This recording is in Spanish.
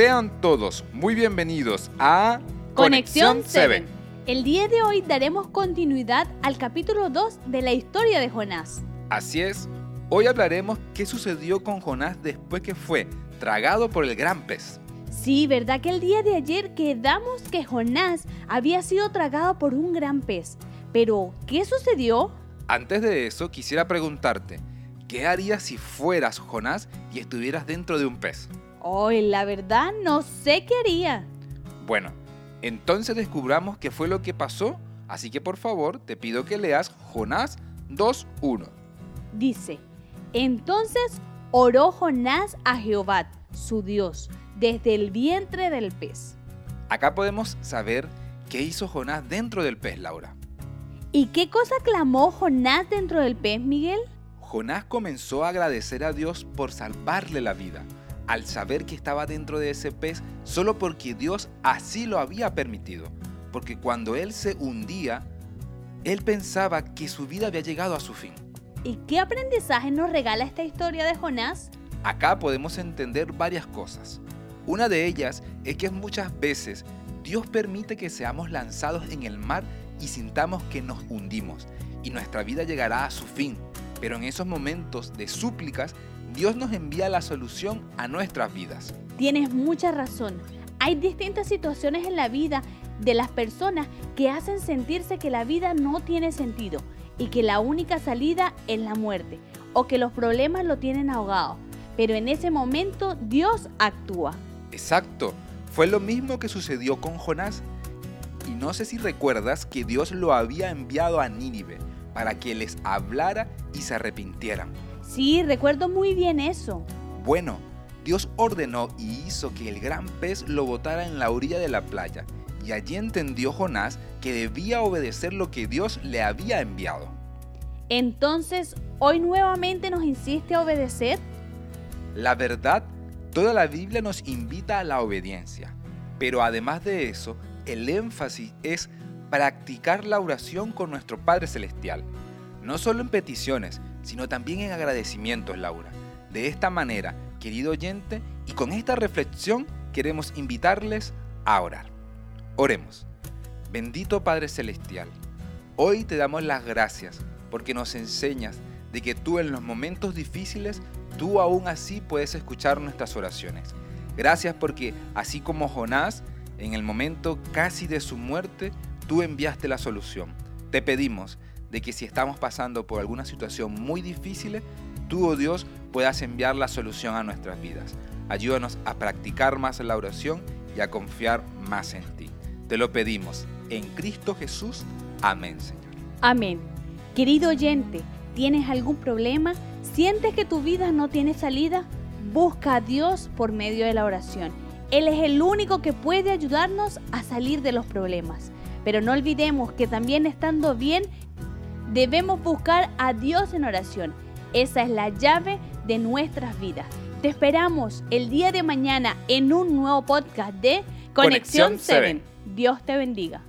Sean todos muy bienvenidos a Conexión 7. El día de hoy daremos continuidad al capítulo 2 de la historia de Jonás. Así es, hoy hablaremos qué sucedió con Jonás después que fue tragado por el gran pez. Sí, ¿verdad que el día de ayer quedamos que Jonás había sido tragado por un gran pez? Pero, ¿qué sucedió? Antes de eso, quisiera preguntarte, ¿qué harías si fueras Jonás y estuvieras dentro de un pez? Hoy, la verdad, no sé qué haría. Bueno, entonces descubramos qué fue lo que pasó, así que por favor te pido que leas Jonás 2.1. Dice, entonces oró Jonás a Jehová, su Dios, desde el vientre del pez. Acá podemos saber qué hizo Jonás dentro del pez, Laura. ¿Y qué cosa clamó Jonás dentro del pez, Miguel? Jonás comenzó a agradecer a Dios por salvarle la vida, al saber que estaba dentro de ese pez solo porque Dios así lo había permitido. Porque cuando él se hundía, él pensaba que su vida había llegado a su fin. ¿Y qué aprendizaje nos regala esta historia de Jonás? Acá podemos entender varias cosas. Una de ellas es que muchas veces Dios permite que seamos lanzados en el mar y sintamos que nos hundimos y nuestra vida llegará a su fin. Pero en esos momentos de súplicas, Dios nos envía la solución a nuestras vidas. Tienes mucha razón. Hay distintas situaciones en la vida de las personas que hacen sentirse que la vida no tiene sentido y que la única salida es la muerte o que los problemas lo tienen ahogado. Pero en ese momento Dios actúa. Exacto. Fue lo mismo que sucedió con Jonás. Y no sé si recuerdas que Dios lo había enviado a Nínive para que les hablara y se arrepintieran. Sí, recuerdo muy bien eso. Bueno, Dios ordenó y hizo que el gran pez lo botara en la orilla de la playa, y allí entendió Jonás que debía obedecer lo que Dios le había enviado. Entonces, ¿hoy nuevamente nos insiste a obedecer? La verdad, toda la Biblia nos invita a la obediencia, pero además de eso, el énfasis es practicar la oración con nuestro Padre Celestial, no solo en peticiones, sino también en agradecimientos, Laura. De esta manera, querido oyente, y con esta reflexión queremos invitarles a orar. Oremos. Bendito Padre Celestial, hoy te damos las gracias porque nos enseñas de que tú en los momentos difíciles, tú aún así puedes escuchar nuestras oraciones. Gracias porque así como Jonás, en el momento casi de su muerte, tú enviaste la solución. Te pedimos de que si estamos pasando por alguna situación muy difícil, tú, oh Dios, puedas enviar la solución a nuestras vidas. Ayúdanos a practicar más la oración y a confiar más en ti. Te lo pedimos en Cristo Jesús. Amén, Señor. Amén. Querido oyente, ¿tienes algún problema? ¿Sientes que tu vida no tiene salida? Busca a Dios por medio de la oración. Él es el único que puede ayudarnos a salir de los problemas. Pero no olvidemos que también estando bien, debemos buscar a Dios en oración. Esa es la llave de nuestras vidas. Te esperamos el día de mañana en un nuevo podcast de Conexión 7. Dios te bendiga.